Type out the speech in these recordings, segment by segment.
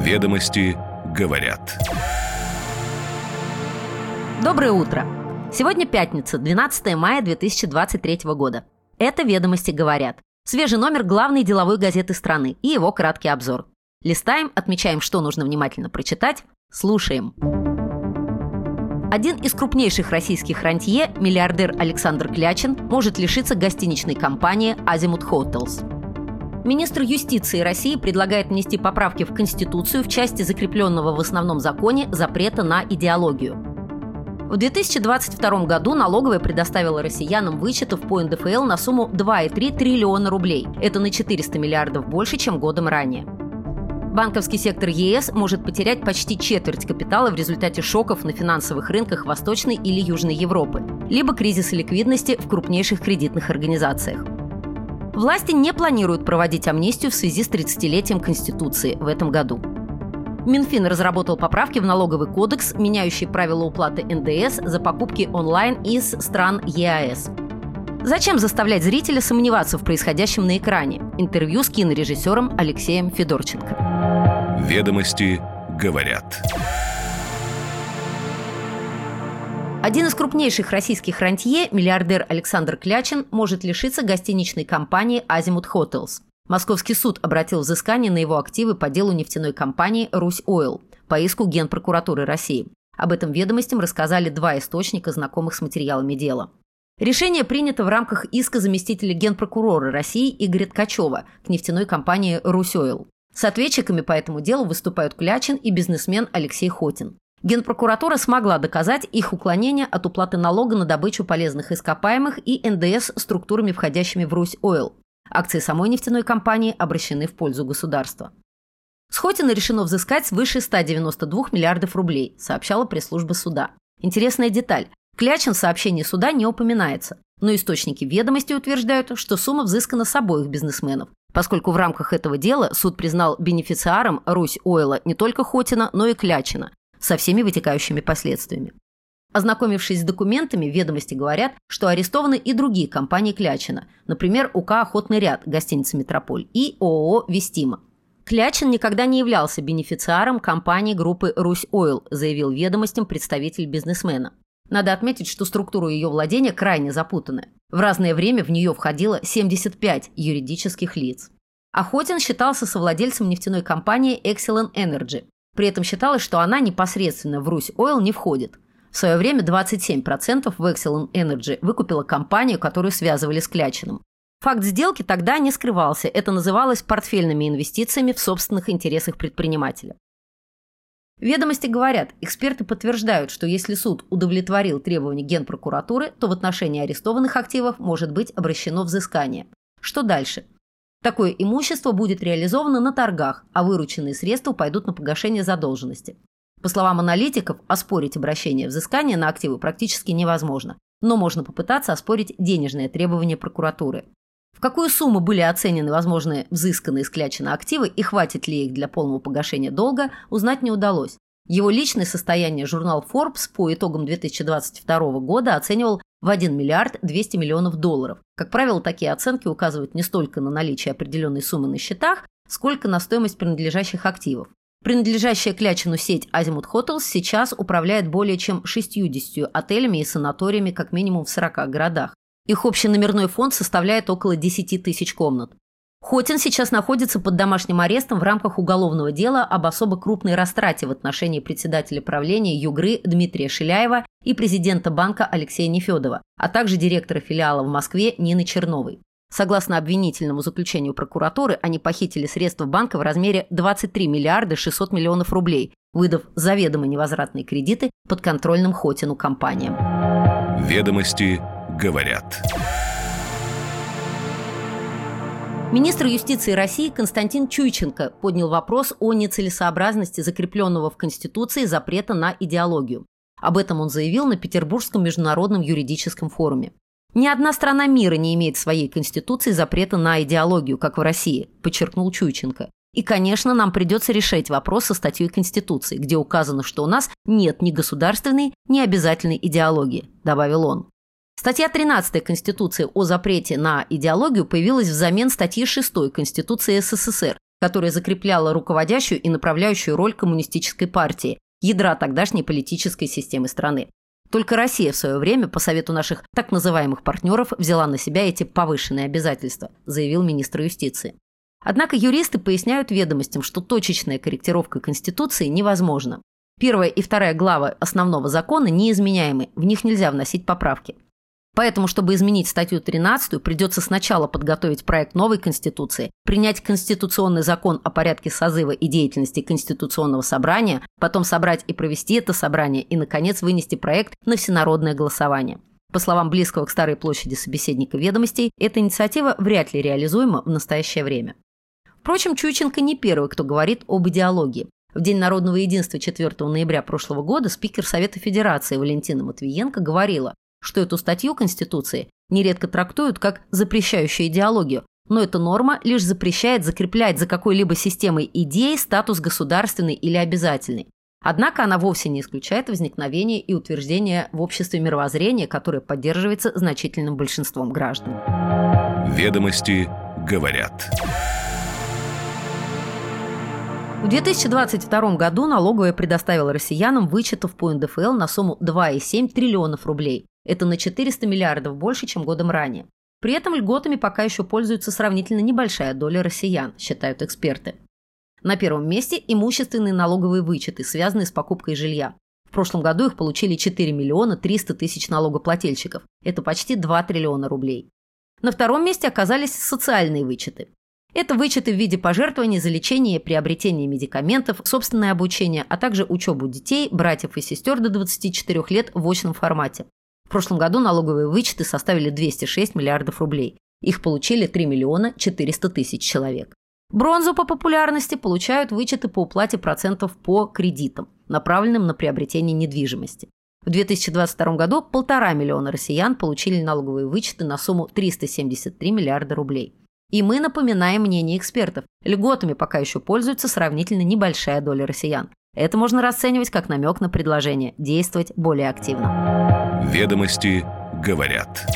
Ведомости говорят. Доброе утро! Сегодня пятница, 12 мая 2023 года. Это «Ведомости говорят». Свежий номер главной деловой газеты страны и его краткий обзор. Листаем, отмечаем, что нужно внимательно прочитать, слушаем. Один из крупнейших российских рантье, миллиардер Александр Клячин, может лишиться гостиничной компании «Азимут Hotels. Министр юстиции России предлагает внести поправки в Конституцию в части закрепленного в основном законе запрета на идеологию. В 2022 году налоговая предоставила россиянам вычетов по НДФЛ на сумму 2,3 триллиона рублей. Это на 400 миллиардов больше, чем годом ранее. Банковский сектор ЕС может потерять почти четверть капитала в результате шоков на финансовых рынках Восточной или Южной Европы, либо кризиса ликвидности в крупнейших кредитных организациях. Власти не планируют проводить амнистию в связи с 30-летием Конституции в этом году. Минфин разработал поправки в налоговый кодекс, меняющие правила уплаты НДС за покупки онлайн из стран ЕАЭС. Зачем заставлять зрителя сомневаться в происходящем на экране? Интервью с кинорежиссером Алексеем Федорченко. Ведомости говорят. Один из крупнейших российских рантье, миллиардер Александр Клячин, может лишиться гостиничной компании «Азимут Hotels. Московский суд обратил взыскание на его активы по делу нефтяной компании «Русь Ойл» по иску Генпрокуратуры России. Об этом ведомостям рассказали два источника, знакомых с материалами дела. Решение принято в рамках иска заместителя генпрокурора России Игоря Ткачева к нефтяной компании «Русь Ойл». С ответчиками по этому делу выступают Клячин и бизнесмен Алексей Хотин. Генпрокуратура смогла доказать их уклонение от уплаты налога на добычу полезных ископаемых и НДС структурами, входящими в Русь Ойл. Акции самой нефтяной компании обращены в пользу государства. С решено взыскать свыше 192 миллиардов рублей, сообщала пресс-служба суда. Интересная деталь. Клячин в сообщении суда не упоминается, но источники ведомости утверждают, что сумма взыскана с обоих бизнесменов, поскольку в рамках этого дела суд признал бенефициаром Русь Ойла не только Хотина, но и Клячина, со всеми вытекающими последствиями. Ознакомившись с документами, ведомости говорят, что арестованы и другие компании Клячина, например, УК «Охотный ряд» гостиница «Метрополь» и ООО «Вестима». Клячин никогда не являлся бенефициаром компании группы «Русь Ойл», заявил ведомостям представитель бизнесмена. Надо отметить, что структура ее владения крайне запутанная. В разное время в нее входило 75 юридических лиц. Охотин считался совладельцем нефтяной компании Excellent Energy, при этом считалось, что она непосредственно в Русь Ойл не входит. В свое время 27% в Excellent Energy выкупила компанию, которую связывали с Клячиным. Факт сделки тогда не скрывался, это называлось портфельными инвестициями в собственных интересах предпринимателя. Ведомости говорят, эксперты подтверждают, что если суд удовлетворил требования Генпрокуратуры, то в отношении арестованных активов может быть обращено взыскание. Что дальше? Такое имущество будет реализовано на торгах, а вырученные средства пойдут на погашение задолженности. По словам аналитиков, оспорить обращение взыскания на активы практически невозможно, но можно попытаться оспорить денежные требования прокуратуры. В какую сумму были оценены возможные взысканные из активы и хватит ли их для полного погашения долга, узнать не удалось. Его личное состояние журнал Forbes по итогам 2022 года оценивал в 1 миллиард 200 миллионов долларов. Как правило, такие оценки указывают не столько на наличие определенной суммы на счетах, сколько на стоимость принадлежащих активов. Принадлежащая Клячину сеть Azimut Hotels сейчас управляет более чем 60 отелями и санаториями как минимум в 40 городах. Их общий номерной фонд составляет около 10 тысяч комнат. Хотин сейчас находится под домашним арестом в рамках уголовного дела об особо крупной растрате в отношении председателя правления Югры Дмитрия Шиляева и президента банка Алексея Нефедова, а также директора филиала в Москве Нины Черновой. Согласно обвинительному заключению прокуратуры, они похитили средства банка в размере 23 миллиарда 600 миллионов рублей, выдав заведомо невозвратные кредиты подконтрольным Хотину компаниям. Ведомости говорят. Министр юстиции России Константин Чуйченко поднял вопрос о нецелесообразности закрепленного в Конституции запрета на идеологию. Об этом он заявил на Петербургском международном юридическом форуме. «Ни одна страна мира не имеет в своей Конституции запрета на идеологию, как в России», – подчеркнул Чуйченко. И, конечно, нам придется решать вопрос со статьей Конституции, где указано, что у нас нет ни государственной, ни обязательной идеологии, добавил он. Статья 13 Конституции о запрете на идеологию появилась взамен статьи 6 Конституции СССР, которая закрепляла руководящую и направляющую роль коммунистической партии, ядра тогдашней политической системы страны. Только Россия в свое время, по совету наших так называемых партнеров, взяла на себя эти повышенные обязательства, заявил министр юстиции. Однако юристы поясняют ведомостям, что точечная корректировка Конституции невозможна. Первая и вторая главы основного закона неизменяемы, в них нельзя вносить поправки. Поэтому, чтобы изменить статью 13, придется сначала подготовить проект новой Конституции, принять Конституционный закон о порядке созыва и деятельности Конституционного собрания, потом собрать и провести это собрание и, наконец, вынести проект на всенародное голосование. По словам близкого к Старой площади собеседника ведомостей, эта инициатива вряд ли реализуема в настоящее время. Впрочем, Чуйченко не первый, кто говорит об идеологии. В День народного единства 4 ноября прошлого года спикер Совета Федерации Валентина Матвиенко говорила, что эту статью Конституции нередко трактуют как запрещающую идеологию, но эта норма лишь запрещает закреплять за какой-либо системой идеи статус государственный или обязательный. Однако она вовсе не исключает возникновение и утверждение в обществе мировоззрения, которое поддерживается значительным большинством граждан. Ведомости говорят. В 2022 году налоговая предоставила россиянам вычетов по НДФЛ на сумму 2,7 триллионов рублей. Это на 400 миллиардов больше, чем годом ранее. При этом льготами пока еще пользуется сравнительно небольшая доля россиян, считают эксперты. На первом месте имущественные налоговые вычеты, связанные с покупкой жилья. В прошлом году их получили 4 миллиона 300 тысяч налогоплательщиков. Это почти 2 триллиона рублей. На втором месте оказались социальные вычеты. Это вычеты в виде пожертвований за лечение и приобретение медикаментов, собственное обучение, а также учебу детей, братьев и сестер до 24 лет в очном формате. В прошлом году налоговые вычеты составили 206 миллиардов рублей. Их получили 3 миллиона 400 тысяч человек. Бронзу по популярности получают вычеты по уплате процентов по кредитам, направленным на приобретение недвижимости. В 2022 году полтора миллиона россиян получили налоговые вычеты на сумму 373 миллиарда рублей. И мы напоминаем мнение экспертов. Льготами пока еще пользуется сравнительно небольшая доля россиян. Это можно расценивать как намек на предложение действовать более активно. Ведомости говорят.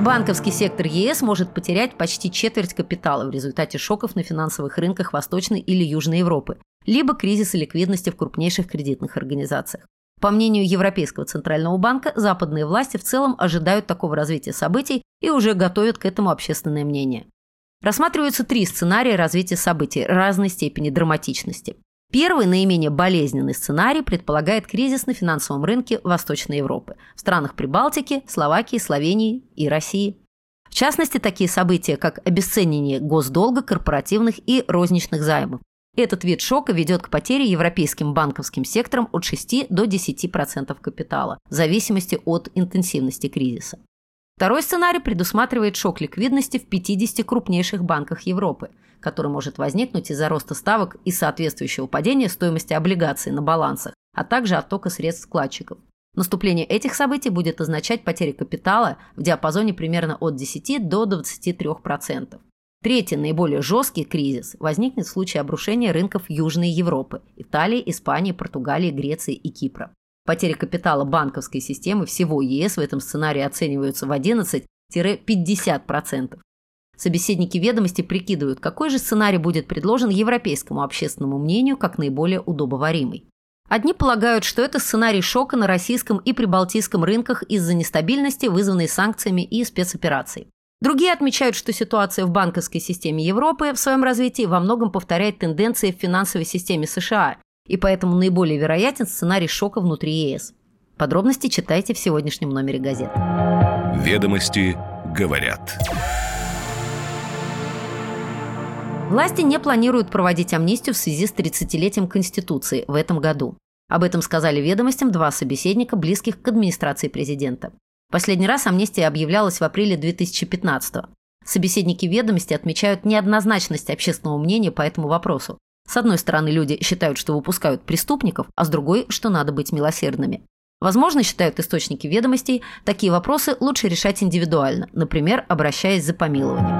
Банковский сектор ЕС может потерять почти четверть капитала в результате шоков на финансовых рынках Восточной или Южной Европы, либо кризиса ликвидности в крупнейших кредитных организациях. По мнению Европейского центрального банка, западные власти в целом ожидают такого развития событий и уже готовят к этому общественное мнение. Рассматриваются три сценария развития событий разной степени драматичности. Первый, наименее болезненный сценарий предполагает кризис на финансовом рынке Восточной Европы, в странах Прибалтики, Словакии, Словении и России. В частности, такие события, как обесценивание госдолга, корпоративных и розничных займов. Этот вид шока ведет к потере европейским банковским сектором от 6 до 10% капитала, в зависимости от интенсивности кризиса. Второй сценарий предусматривает шок ликвидности в 50 крупнейших банках Европы, который может возникнуть из-за роста ставок и соответствующего падения стоимости облигаций на балансах, а также оттока средств вкладчиков. Наступление этих событий будет означать потери капитала в диапазоне примерно от 10 до 23%. Третий, наиболее жесткий кризис возникнет в случае обрушения рынков Южной Европы – Италии, Испании, Португалии, Греции и Кипра. Потери капитала банковской системы всего ЕС в этом сценарии оцениваются в 11-50%. Собеседники ведомости прикидывают, какой же сценарий будет предложен европейскому общественному мнению как наиболее удобоваримый. Одни полагают, что это сценарий шока на российском и прибалтийском рынках из-за нестабильности, вызванной санкциями и спецоперацией. Другие отмечают, что ситуация в банковской системе Европы в своем развитии во многом повторяет тенденции в финансовой системе США и поэтому наиболее вероятен сценарий шока внутри ЕС. Подробности читайте в сегодняшнем номере газеты. Ведомости говорят. Власти не планируют проводить амнистию в связи с 30-летием Конституции в этом году. Об этом сказали ведомостям два собеседника, близких к администрации президента. Последний раз амнистия объявлялась в апреле 2015 -го. Собеседники ведомости отмечают неоднозначность общественного мнения по этому вопросу. С одной стороны, люди считают, что выпускают преступников, а с другой, что надо быть милосердными. Возможно, считают источники ведомостей, такие вопросы лучше решать индивидуально, например, обращаясь за помилованием.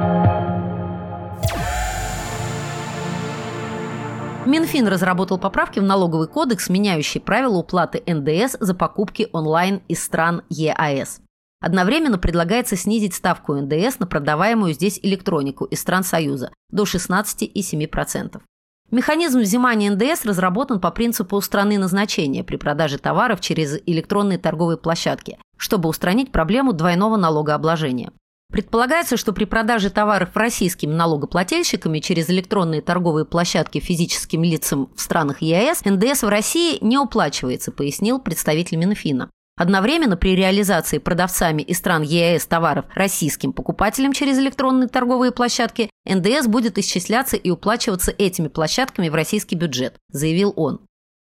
Минфин разработал поправки в налоговый кодекс, меняющие правила уплаты НДС за покупки онлайн из стран ЕАЭС. Одновременно предлагается снизить ставку НДС на продаваемую здесь электронику из стран Союза до 16,7%. Механизм взимания НДС разработан по принципу страны назначения при продаже товаров через электронные торговые площадки, чтобы устранить проблему двойного налогообложения. Предполагается, что при продаже товаров российскими налогоплательщиками через электронные торговые площадки физическим лицам в странах ЕАЭС НДС в России не уплачивается, пояснил представитель Минфина. Одновременно при реализации продавцами из стран ЕАЭС товаров российским покупателям через электронные торговые площадки НДС будет исчисляться и уплачиваться этими площадками в российский бюджет, заявил он.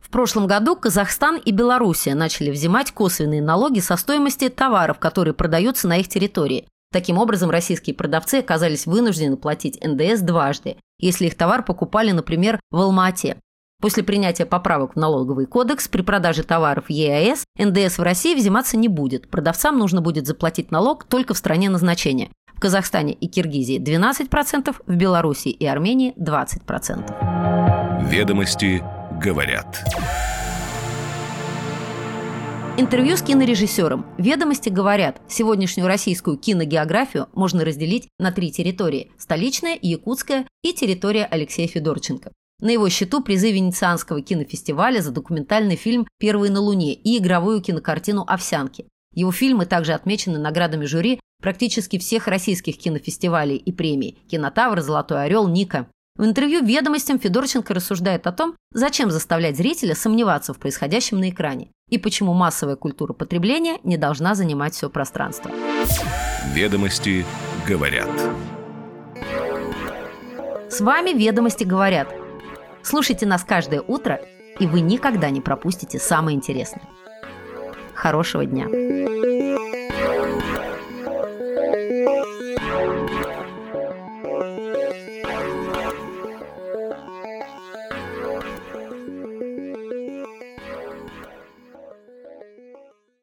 В прошлом году Казахстан и Белоруссия начали взимать косвенные налоги со стоимости товаров, которые продаются на их территории. Таким образом, российские продавцы оказались вынуждены платить НДС дважды, если их товар покупали, например, в Алма-Ате. После принятия поправок в налоговый кодекс при продаже товаров ЕАЭС НДС в России взиматься не будет. Продавцам нужно будет заплатить налог только в стране назначения. В Казахстане и Киргизии 12%, в Белоруссии и Армении 20%. Ведомости говорят. Интервью с кинорежиссером. Ведомости говорят, сегодняшнюю российскую киногеографию можно разделить на три территории – столичная, якутская и территория Алексея Федорченко. На его счету призы Венецианского кинофестиваля за документальный фильм «Первый на Луне» и игровую кинокартину «Овсянки». Его фильмы также отмечены наградами жюри практически всех российских кинофестивалей и премий «Кинотавр», «Золотой орел», «Ника». В интервью «Ведомостям» Федорченко рассуждает о том, зачем заставлять зрителя сомневаться в происходящем на экране и почему массовая культура потребления не должна занимать все пространство. Ведомости говорят. С вами «Ведомости говорят» Слушайте нас каждое утро, и вы никогда не пропустите самое интересное. Хорошего дня!